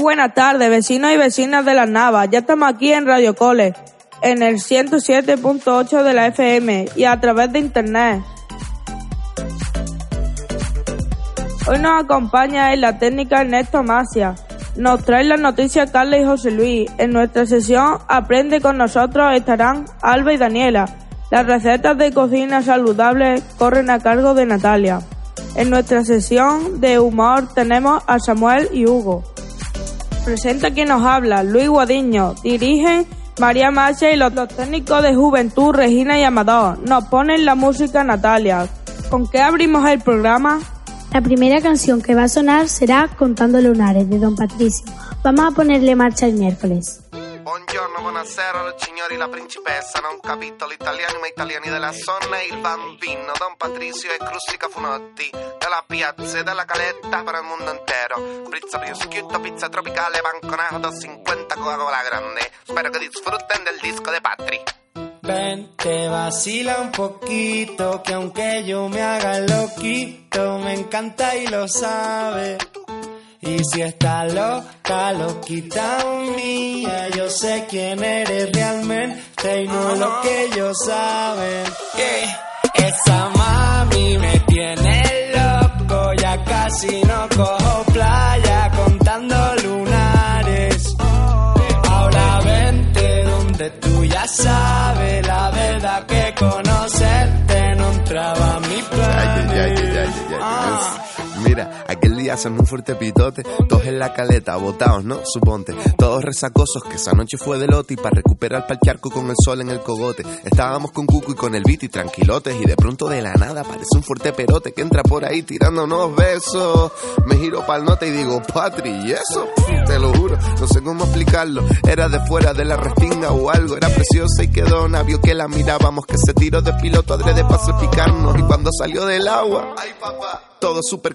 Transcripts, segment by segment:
buenas tardes, vecinos y vecinas de las Navas. Ya estamos aquí en Radio Cole, en el 107.8 de la FM y a través de internet. Hoy nos acompaña en la técnica Ernesto Masia. Nos trae las noticias Carla y José Luis. En nuestra sesión Aprende con nosotros estarán Alba y Daniela. Las recetas de cocina saludable corren a cargo de Natalia. En nuestra sesión de humor tenemos a Samuel y Hugo. Presenta quien nos habla, Luis Guadiño. Dirigen María Macha y los, los técnicos de Juventud, Regina y Amador. Nos ponen la música Natalia. ¿Con qué abrimos el programa? La primera canción que va a sonar será Contando Lunares de Don Patricio. Vamos a ponerle marcha el miércoles. Buongiorno, buonasera, signori, la principessa. Non capito l'italiano, ma italiani della zona e il bambino. Don Patricio e Crustica Funotti. Della piazza e della caletta per il mondo intero. Pizza prosciutto, pizza tropicale, banconato, 50 Coca-Cola grande. Spero che disfruten del disco de Patri. Ven, te vacila un poquito, que aunque yo me haga loquito, me encanta y lo sabe. Y si está loca, loquita mía, yo sé quién eres realmente y no lo que ellos saben. Que esa mami me tiene loco, ya casi no cojo playa contando lunares. Ahora vente donde tú ya sabes Aquel día hacemos un fuerte pitote, todos en la caleta, botados, ¿no? Suponte, todos resacosos, que esa noche fue de lote y para recuperar pa'l charco con el sol en el cogote. Estábamos con Cuco y con el beat y tranquilotes y de pronto de la nada aparece un fuerte perote que entra por ahí tirando unos besos. Me giro pa'l note y digo, Patri, ¿y eso? Te lo juro, no sé cómo explicarlo. Era de fuera de la restinga o algo, era preciosa y quedó vio que la mirábamos, que se tiró de piloto adrede para picarnos y cuando salió del agua, ay papá todos súper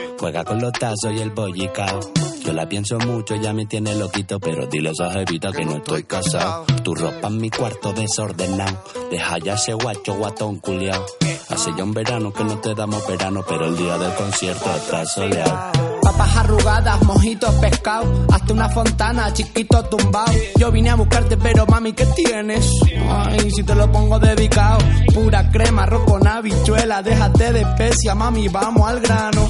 Juega con los tazos y el bollicao. Yo la pienso mucho, ya me tiene loquito, pero dile a esa jevita que no estoy casado. Tu ropa en mi cuarto desordenado. Deja ya ese guacho guatón culiao. Hace ya un verano que no te damos verano, pero el día del concierto está soleado. Papas arrugadas, mojitos, pescado. Hasta una fontana, chiquito tumbado. Yo vine a buscarte, pero mami, ¿qué tienes? Ay, si te lo pongo dedicado. Pura crema, arroz con habichuela. Déjate de especia, mami, vamos al grano.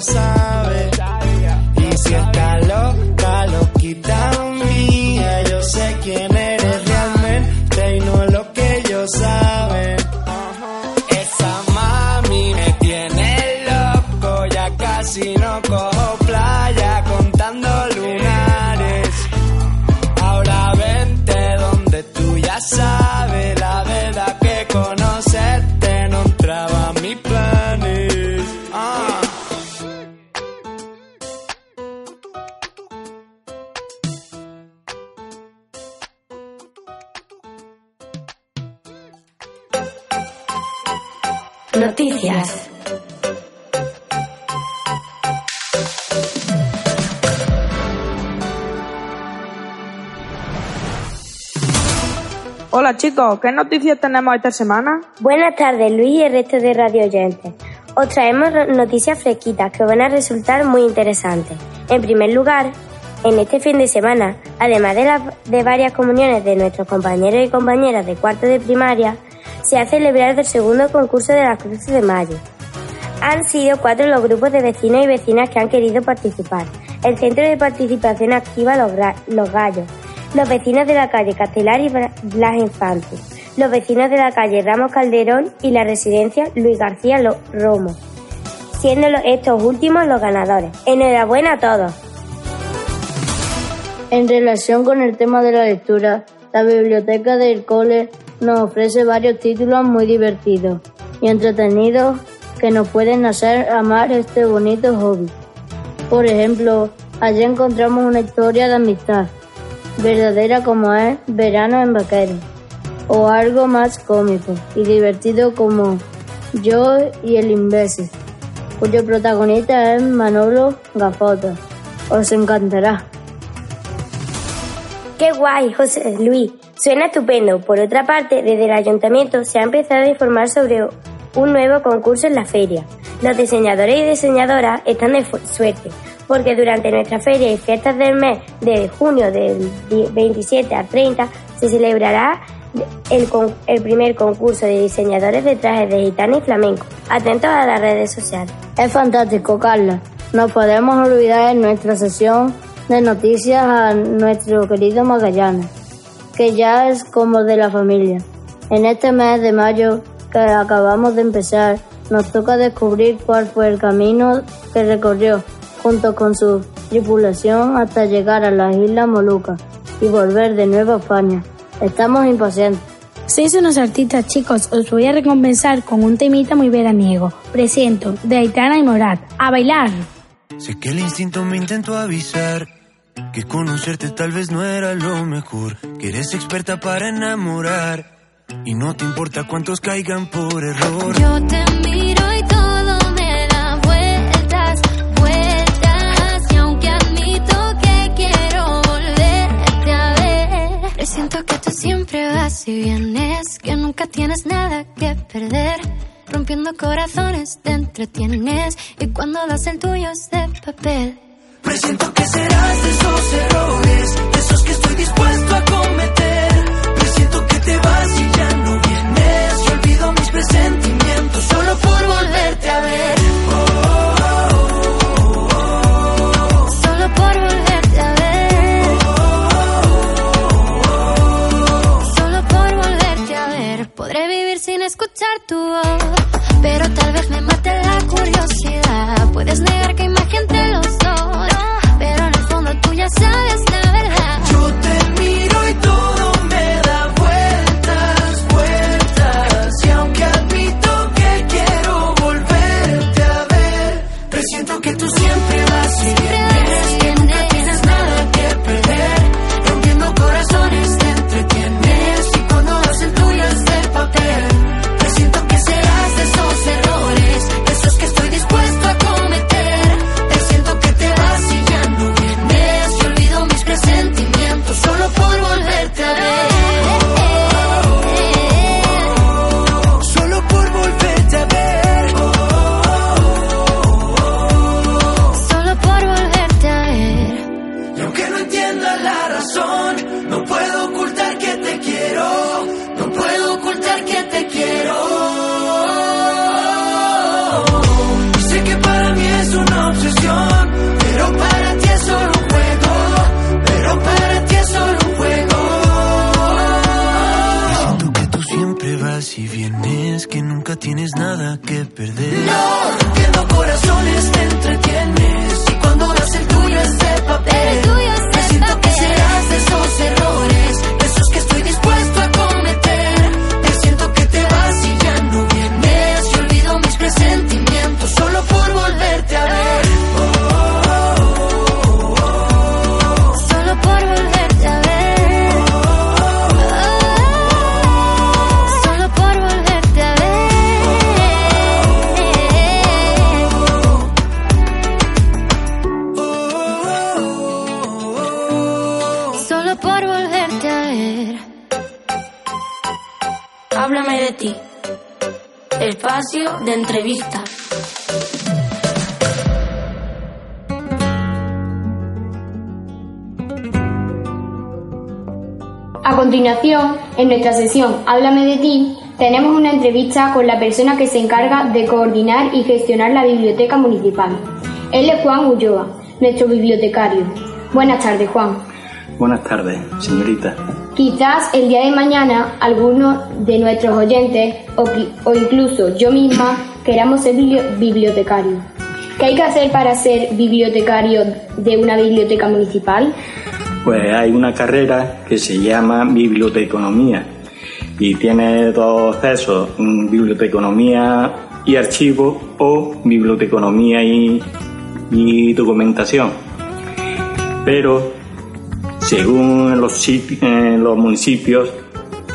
sabe. Y si está loca, Hola chicos, ¿qué noticias tenemos esta semana? Buenas tardes, Luis y el resto de radio oyentes. Os traemos noticias fresquitas que van a resultar muy interesantes. En primer lugar, en este fin de semana, además de, las de varias comuniones de nuestros compañeros y compañeras de cuarto de primaria, se ha celebrado el segundo concurso de las Cruces de Mayo. Han sido cuatro los grupos de vecinos y vecinas que han querido participar. El Centro de Participación Activa Los, Los Gallos, los vecinos de la calle Castelar y Blas Infante, los vecinos de la calle Ramos Calderón y la residencia Luis García Romo, siendo estos últimos los ganadores. Enhorabuena a todos. En relación con el tema de la lectura, la biblioteca del cole nos ofrece varios títulos muy divertidos y entretenidos que nos pueden hacer amar este bonito hobby. Por ejemplo, allí encontramos una historia de amistad, verdadera como es Verano en Vaquero, o algo más cómico y divertido como Yo y el imbécil, cuyo protagonista es Manolo Gafota. Os encantará. ¡Qué guay, José Luis! Suena estupendo. Por otra parte, desde el ayuntamiento se ha empezado a informar sobre un nuevo concurso en la feria. Los diseñadores y diseñadoras están de suerte, porque durante nuestra feria y fiestas del mes de junio del 27 al 30 se celebrará el, el, primer concurso de diseñadores de trajes de gitana y flamenco. Atentos a las redes sociales. Es fantástico, Carla. No podemos olvidar en nuestra sesión de noticias a nuestro querido Magallanes, que ya es como de la familia. En este mes de mayo que acabamos de empezar, nos toca descubrir cuál fue el camino que recorrió junto con su tripulación hasta llegar a las Islas Molucas y volver de nuevo a España. Estamos impacientes. Sois unos artistas chicos, os voy a recompensar con un temita muy veraniego. Presiento, de Aitana y Morat. ¡A bailar! Sé que el instinto me intentó avisar que conocerte tal vez no era lo mejor, que eres experta para enamorar y no te importa cuántos caigan por error. Yo te siempre vas y vienes, que nunca tienes nada que perder. Rompiendo corazones te entretienes y cuando das el tuyo es de papel. Presiento que serás de errores, continuación, en nuestra sesión Háblame de ti, tenemos una entrevista con la persona que se encarga de coordinar y gestionar la biblioteca municipal. Él es Juan Ulloa, nuestro bibliotecario. Buenas tardes, Juan. Buenas tardes, señorita. Quizás el día de mañana algunos de nuestros oyentes o, incluso yo misma queramos ser biblio- bibliotecarios. ¿Qué hay que hacer para ser bibliotecario de una biblioteca municipal? Pues hay una carrera que se llama biblioteconomía y tiene dos accesos, biblioteconomía y archivo o biblioteconomía y, y documentación. Pero según los, eh, los municipios,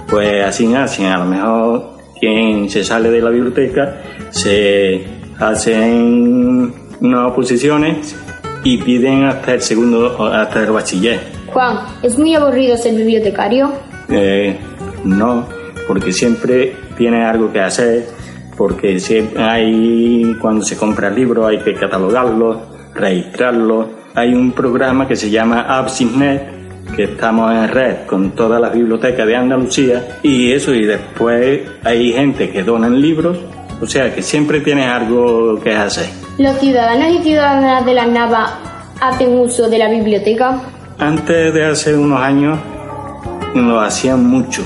pues así hacen. A lo mejor quien se sale de la biblioteca se hacen unas oposiciones y piden hasta el segundo, hasta el bachiller. Juan, ¿es muy aburrido ser bibliotecario? Eh, no, porque siempre tiene algo que hacer, porque siempre hay, cuando se compra el libro hay que catalogarlo, registrarlo. Hay un programa que se llama AppsIsNet, que estamos en red con todas las bibliotecas de Andalucía y eso, y después hay gente que donan libros, o sea que siempre tienes algo que hacer. ¿Los ciudadanos y ciudadanas de las Navas hacen uso de la biblioteca? Antes de hace unos años lo hacían mucho.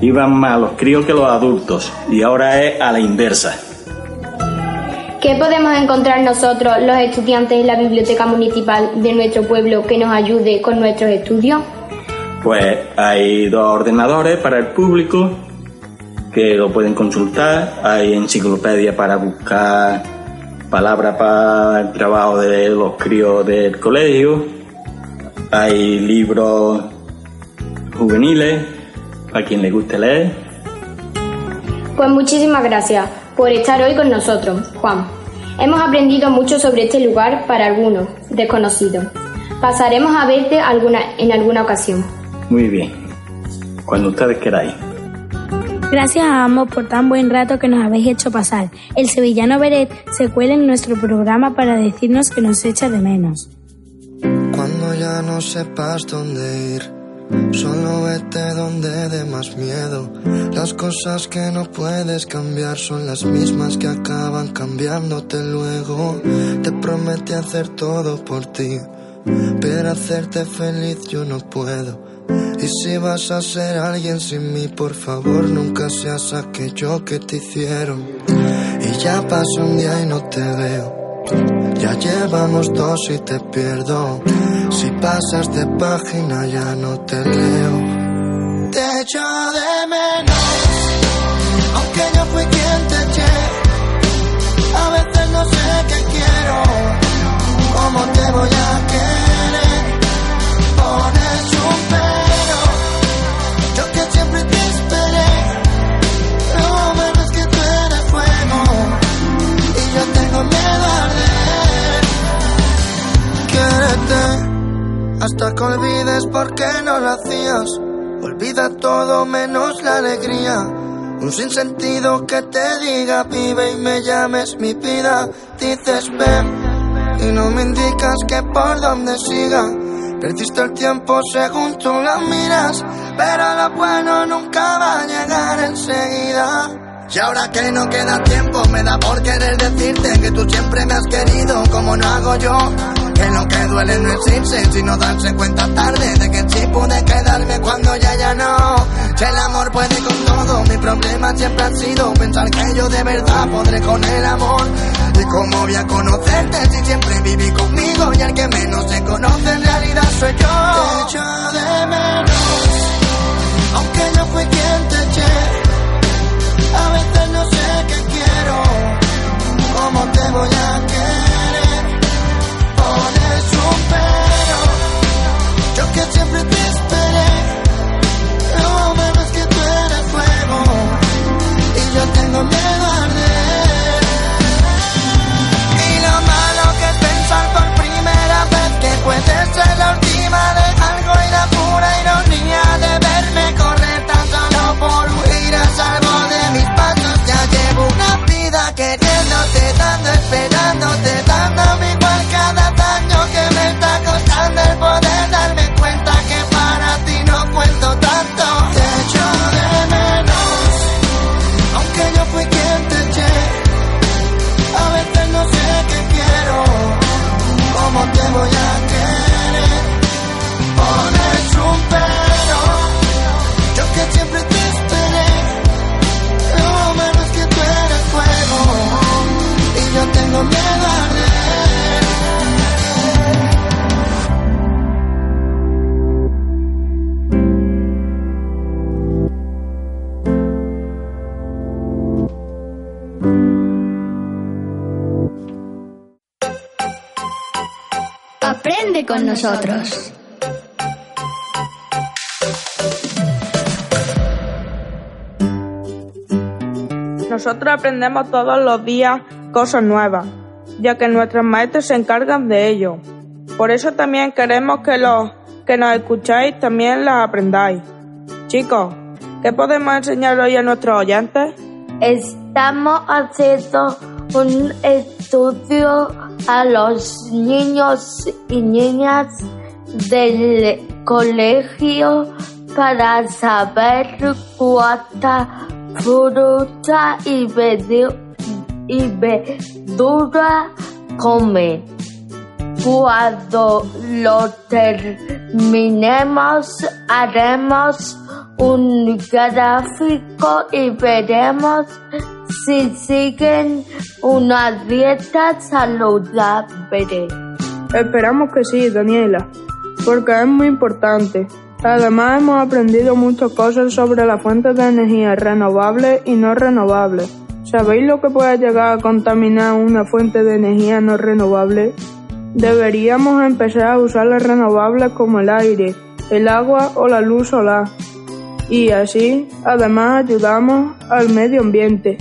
Iban más los críos que los adultos y ahora es a la inversa. ¿Qué podemos encontrar nosotros, los estudiantes, en la biblioteca municipal de nuestro pueblo que nos ayude con nuestros estudios? Pues hay dos ordenadores para el público que lo pueden consultar. Hay enciclopedia para buscar palabras para el trabajo de los críos del colegio. Hay libros juveniles para quien le guste leer. Pues muchísimas gracias por estar hoy con nosotros, Juan. Hemos aprendido mucho sobre este lugar para algunos, desconocidos. Pasaremos a verte alguna, en alguna ocasión. Muy bien. Cuando ustedes queráis. Gracias a ambos por tan buen rato que nos habéis hecho pasar. El sevillano Beret se cuela en nuestro programa para decirnos que nos echa de menos. No sepas dónde ir, solo vete donde dé más miedo. Las cosas que no puedes cambiar son las mismas que acaban cambiándote luego. Te prometí hacer todo por ti, pero hacerte feliz yo no puedo. Y si vas a ser alguien sin mí, por favor nunca seas aquello que te hicieron. Y ya pasó un día y no te veo. Ya llevamos dos y te pierdo. Si pasas de página ya no te leo. Te echo de menos, aunque yo fui quien te eché. A veces no sé qué quiero, cómo te voy a querer. Hasta que olvides por qué no lo hacías. Olvida todo menos la alegría. Un sinsentido que te diga vive y me llames mi vida. Dices ven y no me indicas que por dónde siga. Perdiste el tiempo según tú lo miras, pero lo bueno nunca va a llegar enseguida. Y ahora que no queda tiempo, me da por querer decirte que tú siempre me has querido como no hago yo. Que lo que duele no es irse, sino darse cuenta tarde de que sí pude quedarme cuando ya ya no. Si el amor puede con todo, mi problema siempre ha sido pensar que yo de verdad podré con el amor. Y cómo voy a conocerte si siempre viví conmigo y el que menos se conoce en realidad soy yo. Te echo de menos, aunque yo fui quien te eché. A veces no sé qué quiero, cómo te voy a querer. Puede ser la última de algo nosotros. Nosotros aprendemos todos los días cosas nuevas, ya que nuestros maestros se encargan de ello. Por eso también queremos que los que nos escucháis también las aprendáis. Chicos, ¿qué podemos enseñar hoy a nuestros oyentes? Estamos haciendo un estudio a los niños y niñas del colegio para saber cuánta fruta y, y verdura comen. Cuando lo terminemos, haremos un gráfico y veremos si siguen una dieta saludable. Esperamos que sí, Daniela, porque es muy importante. Además, hemos aprendido muchas cosas sobre las fuentes de energía renovables y no renovables. ¿Sabéis lo que puede llegar a contaminar una fuente de energía no renovable? Deberíamos empezar a usar las renovables como el aire, el agua o la luz solar. Y así, además, ayudamos al medio ambiente.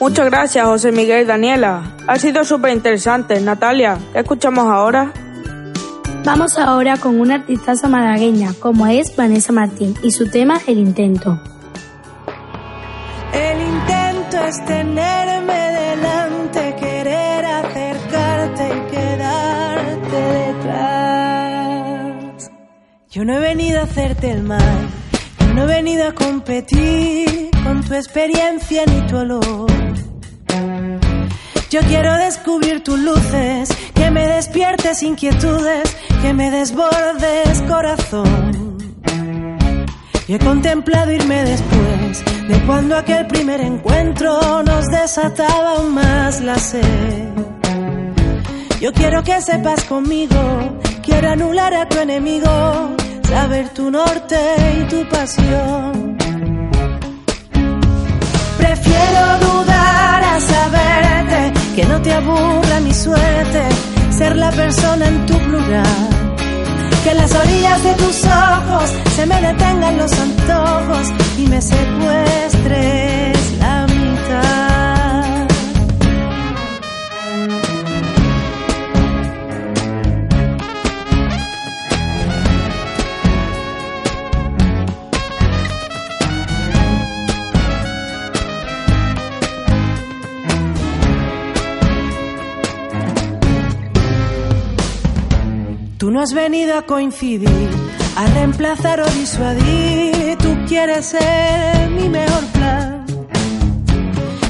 Muchas gracias, José Miguel y Daniela. Ha sido súper interesante. Natalia, ¿qué escuchamos ahora? Vamos ahora con una artistaza malagueña, como es Vanessa Martín, y su tema El Intento. El intento es tenerme Yo no he venido a hacerte el mal, yo no he venido a competir con tu experiencia ni tu olor. Yo quiero descubrir tus luces, que me despiertes inquietudes, que me desbordes corazón. Y he contemplado irme después de cuando aquel primer encuentro nos desataba aún más la sed. Yo quiero que sepas conmigo, quiero anular a tu enemigo, saber tu norte y tu pasión. Prefiero dudar a saberte, que no te aburra mi suerte, ser la persona en tu plural. Que las orillas de tus ojos se me detengan los antojos y me secuestres has venido a coincidir, a reemplazar o disuadir. Tú quieres ser mi mejor plan.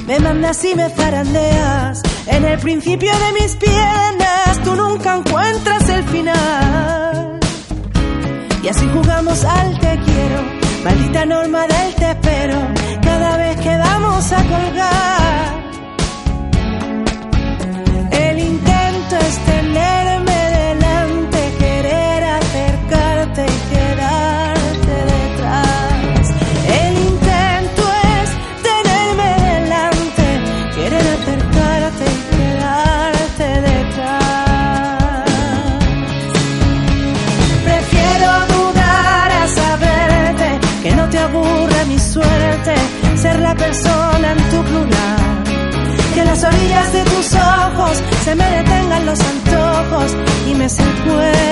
Me mandas y me zarandeas en el principio de mis piernas. Tú nunca encuentras el final. Y así jugamos al te quiero, maldita norma del te espero. Cada vez que vamos a colgar. El intento es y me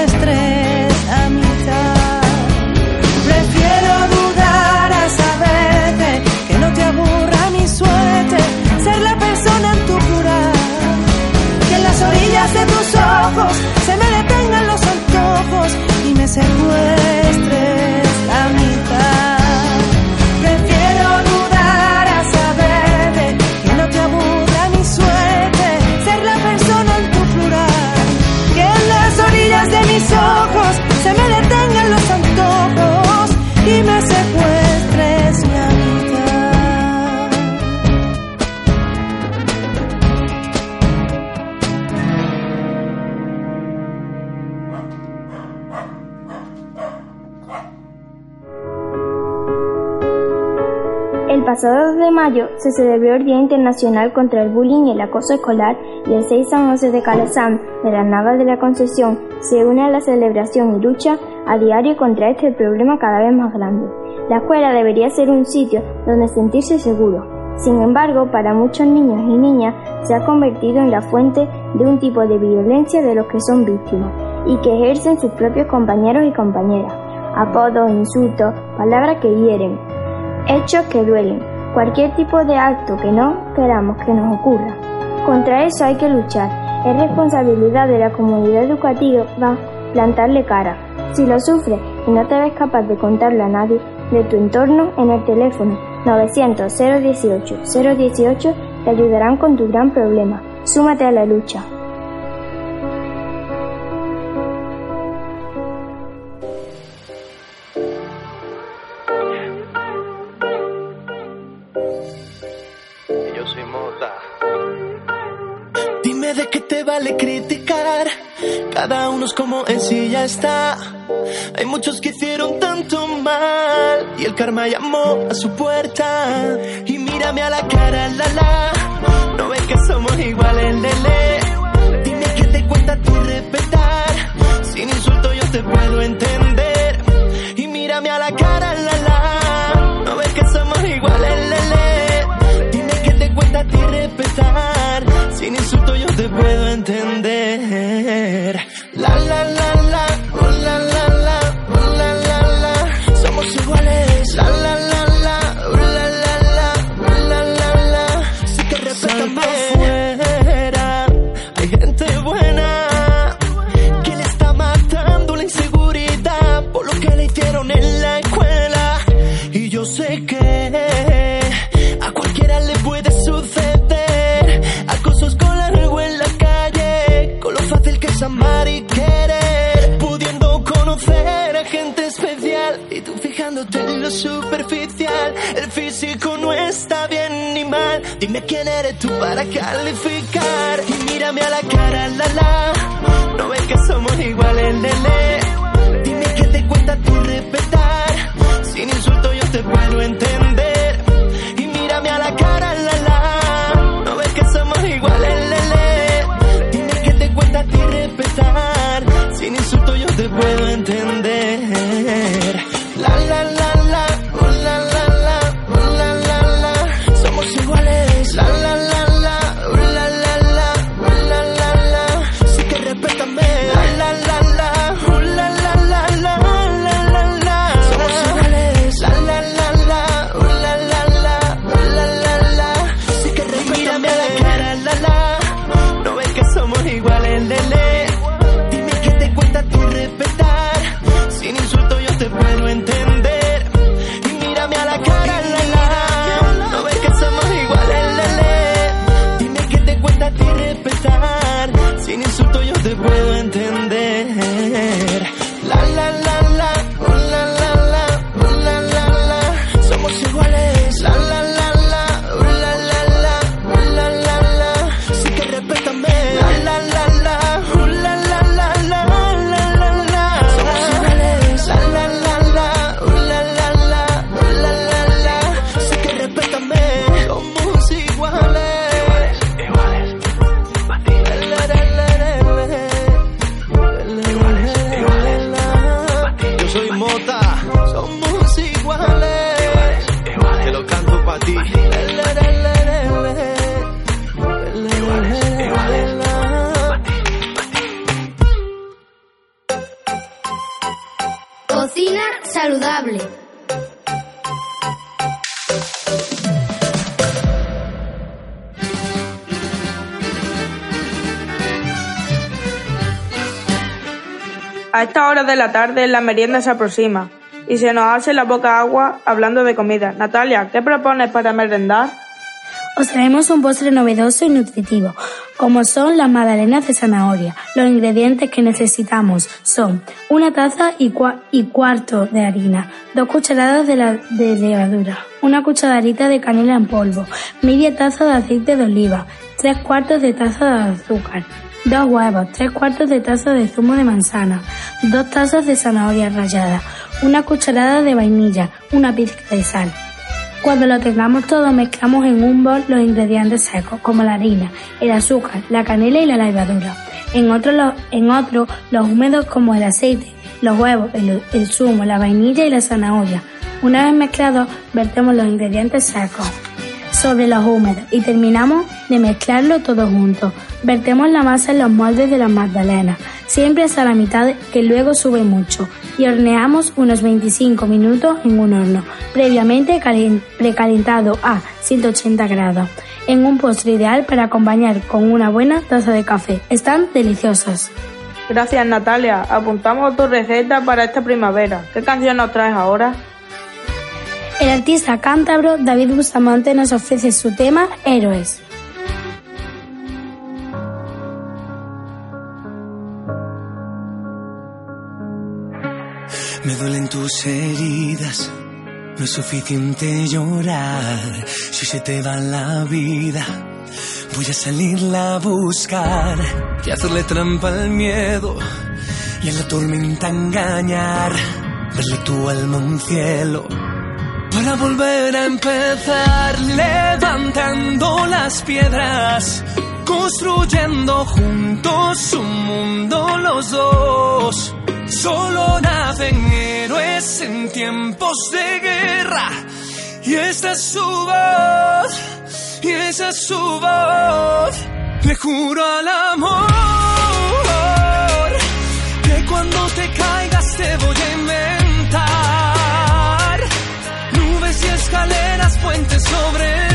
se celebró el Día Internacional contra el Bullying y el Acoso Escolar y el 6 San José de Calazán de las Navas de la Concesión se une a la celebración y lucha a diario contra este problema cada vez más grande. La escuela debería ser un sitio donde sentirse seguro. Sin embargo, para muchos niños y niñas se ha convertido en la fuente de un tipo de violencia de los que son víctimas y que ejercen sus propios compañeros y compañeras. Apodos, insultos, palabras que hieren, hechos que duelen, cualquier tipo de acto que no queramos que nos ocurra. Contra eso hay que luchar. Es responsabilidad de la comunidad educativa plantarle cara. Si lo sufres y no te ves capaz de contarlo a nadie de tu entorno en el teléfono 900 018 018 te ayudarán con tu gran problema. Súmate a la lucha. Vale criticar. Cada uno es como es y ya está. Hay muchos que hicieron tanto mal. Y el karma llamó a su puerta. Y mírame a la cara, la la. No ven que somos iguales, lele. Dime qué te cuesta tu respetar. Sin insulto yo te puedo entender. Y mírame a la cara, la. A esta hora de la tarde la merienda se aproxima y se nos hace la boca agua hablando de comida. Natalia, ¿qué propones para merendar? Os traemos un postre novedoso y nutritivo, como son las magdalenas de zanahoria. Los ingredientes que necesitamos son una taza y, cua- y cuarto de harina, dos cucharadas de, la- de levadura, una cucharadita de canela en polvo, media taza de aceite de oliva, tres cuartos de taza de azúcar, dos huevos, tres cuartos de taza de zumo de manzana, dos tazas de zanahoria rallada, una cucharada de vainilla, una pizca de sal. Cuando lo tengamos todo, mezclamos en un bol los ingredientes secos, como la harina, el azúcar, la canela y la levadura. En otro, lo- en otro los húmedos como el aceite, los huevos, el, el zumo, la vainilla y la zanahoria. Una vez mezclados, vertemos los ingredientes secos sobre los húmedos y terminamos de mezclarlo todo junto. Vertemos la masa en los moldes de las magdalenas, siempre hasta la mitad que luego sube mucho y horneamos unos 25 minutos en un horno previamente calen- precalentado a 180 grados. En un postre ideal para acompañar con una buena taza de café. Están deliciosas. Gracias Natalia, apuntamos tu receta para esta primavera. ¿Qué canción nos traes ahora? El artista cántabro David Bustamante nos ofrece su tema Héroes. Me duelen tus heridas, no es suficiente llorar. Si se te va la vida, voy a salirla a buscar y hacerle trampa al miedo y a la tormenta engañar. Verle tu alma un cielo para volver a empezar, levantando las piedras, construyendo juntos un mundo los dos. Solo nacen héroes en tiempos de guerra. Y esta es su voz, y esa es su voz. Le juro al amor que cuando te caigas te voy a inventar. Nubes y escaleras, puentes sobre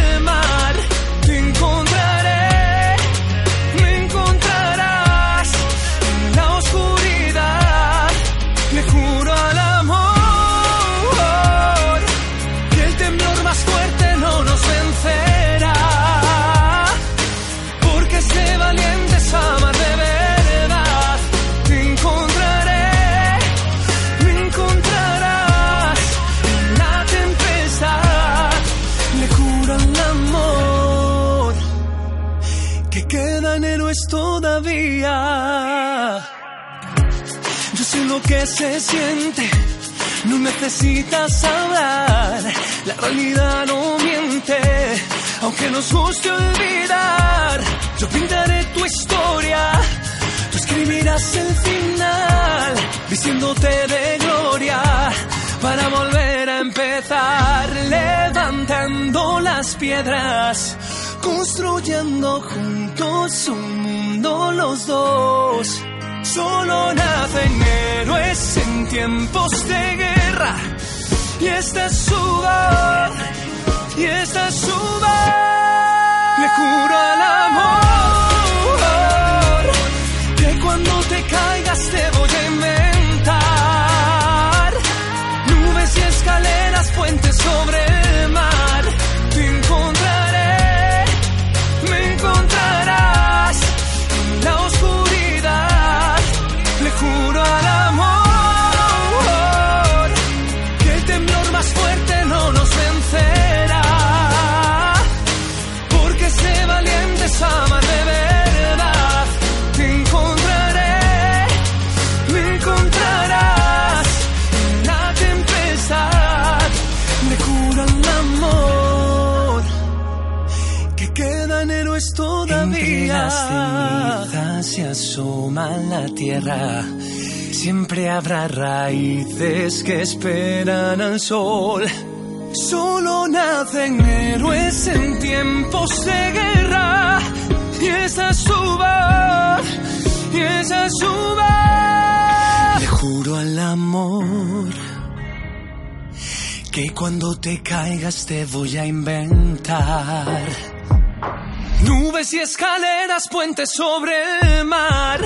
se siente, no necesitas hablar. La realidad no miente, aunque nos guste olvidar. Yo pintaré tu historia, tú escribirás el final, vistiéndote de gloria para volver a empezar. Levantando las piedras, construyendo juntos un mundo los dos. Solo nacen héroes en tiempos de guerra. Y esta es su voz, y esta es su voz. Le juro al amor asoma la tierra. Siempre habrá raíces que esperan al sol. Solo nacen héroes en tiempos de guerra. Y esa es su voz, y esa es su voz. Le juro al amor que cuando te caigas te voy a inventar. Nubes y escaleras, puentes sobre el mar.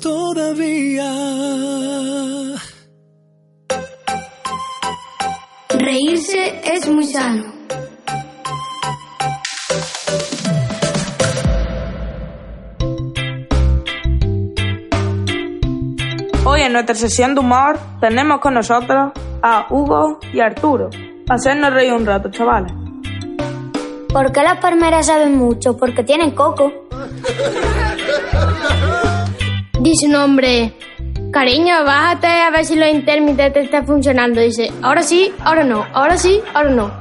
Todavía. Reírse es muy sano. Hoy en nuestra sesión de humor tenemos con nosotros a Hugo y Arturo. Para hacernos reír un rato, chavales. ¿Por qué las palmeras saben mucho? Porque tienen coco. Dice un hombre, cariño, bájate a ver si los intermitentes están funcionando. Dice, ahora sí, ahora no, ahora sí, ahora no.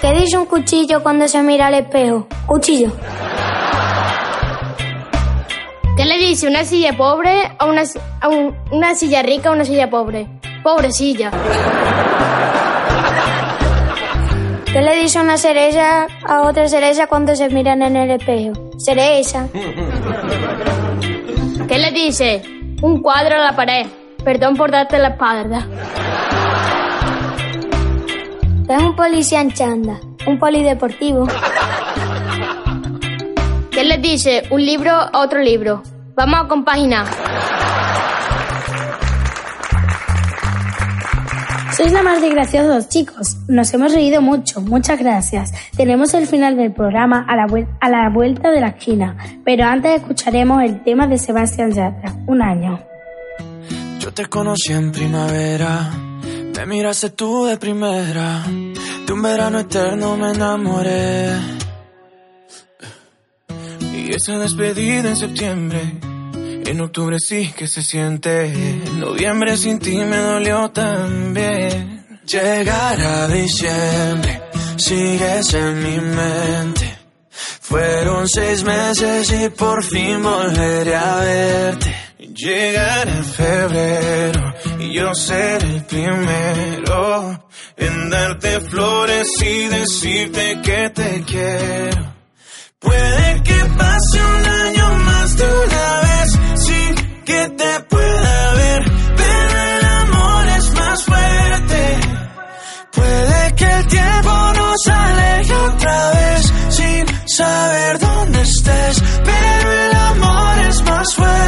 ¿Qué dice un cuchillo cuando se mira al espejo? Cuchillo. ¿Qué le dice una silla pobre a una, a un- una silla rica a una silla pobre? Pobre silla. ¿Qué le dice una cereza a otra cereza cuando se miran en el espejo? Cereza. ¿Qué le dice? Un cuadro a la pared. Perdón por darte la espalda. ¿Qué es un policía en chanda? Un polideportivo. ¿Qué le dice? Un libro a otro libro. Vamos a compaginar. Sois la más de graciosos, chicos. Nos hemos reído mucho. Muchas gracias. Tenemos el final del programa a la, a la vuelta de la esquina. Pero antes escucharemos el tema de Sebastián Yatra. Un año. Yo te conocí en primavera, me miraste tú de primera, de un verano eterno me enamoré. Y esa despedida en septiembre, en octubre sí que se siente, en noviembre sin ti me dolió también. Llegar a diciembre, sigues en mi mente. Fueron seis meses y por fin volveré a verte. Llegará febrero y yo seré el primero en darte flores y decirte que te quiero. Puede que pase un año más de una vez que te pueda ver, pero el amor es más fuerte. Puede que el tiempo nos aleje otra vez sin saber dónde estés, pero el amor es más fuerte.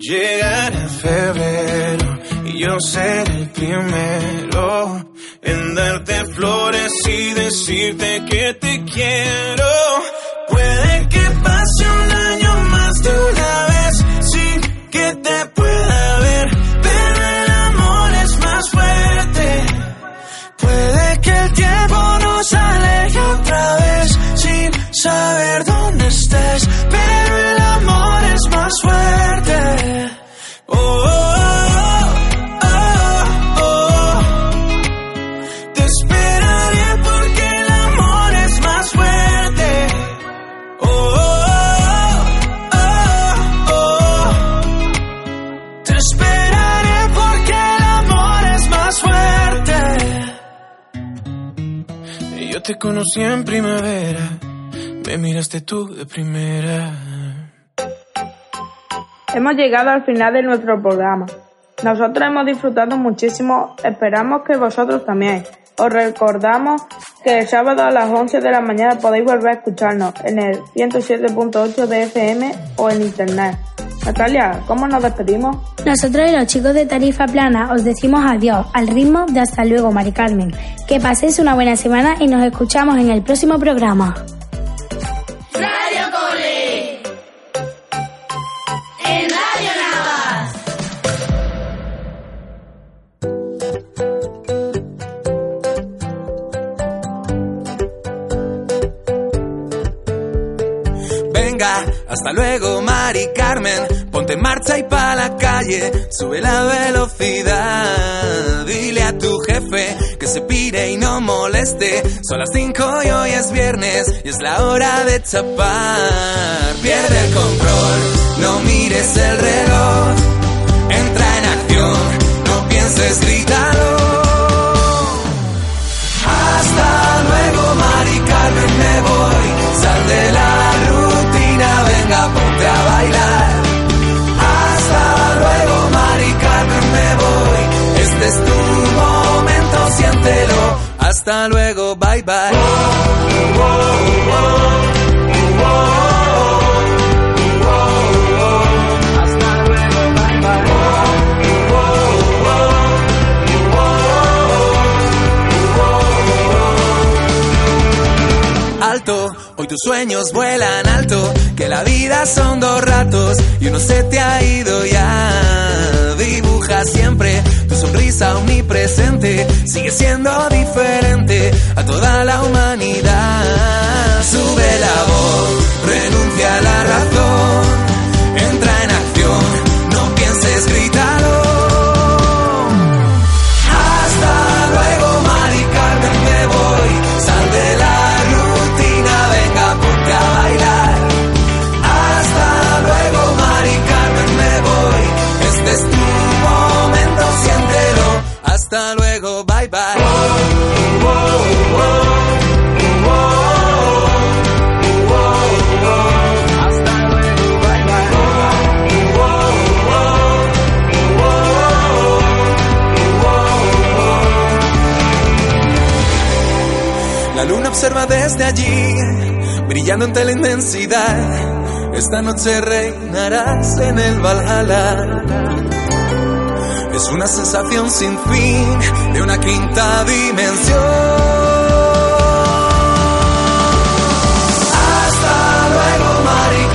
Llegará febrero y yo seré el primero en darte flores y decirte que te quiero. Puede que pase un año más de una vez sin que te pueda ver, pero el amor es más fuerte. Puede que el tiempo nos aleje otra vez sin saber te conocí en primavera, me miraste tú de primera. Hemos llegado al final de nuestro programa. Nosotros hemos disfrutado muchísimo, esperamos que vosotros también. Os recordamos que el sábado a las 11 de la mañana podéis volver a escucharnos en el 107.8 de FM o en internet. Natalia, ¿cómo nos despedimos? Nosotros y los chicos de Tarifa Plana os decimos adiós al ritmo de hasta luego, Mari Carmen. Que paséis una buena semana y nos escuchamos en el próximo programa. Radio Cole. En Radio Navas. Venga, hasta luego, Mari Carmen. Ponte en marcha y pa' la calle, sube la velocidad. Dile a tu jefe que se pire y no moleste. Son las 5 y hoy es viernes y es la hora de chapar. Pierde el control, no mires el reloj. Entra en acción, no pienses, grítalo. Hasta luego, Mari Carmen, me voy. Sal de la Hasta luego, bye bye. Alto, hoy tus sueños vuelan alto, que la vida son dos ratos y uno se te ha ido ya. Dibuja siempre tu sonrisa omnipresente, sigue siendo diferente a toda la humanidad. Sube la voz, renuncia a la razón, desde allí, brillando entre la inmensidad. Esta noche reinarás en el Valhalla. Es una sensación sin fin de una quinta dimensión. Hasta luego, Mari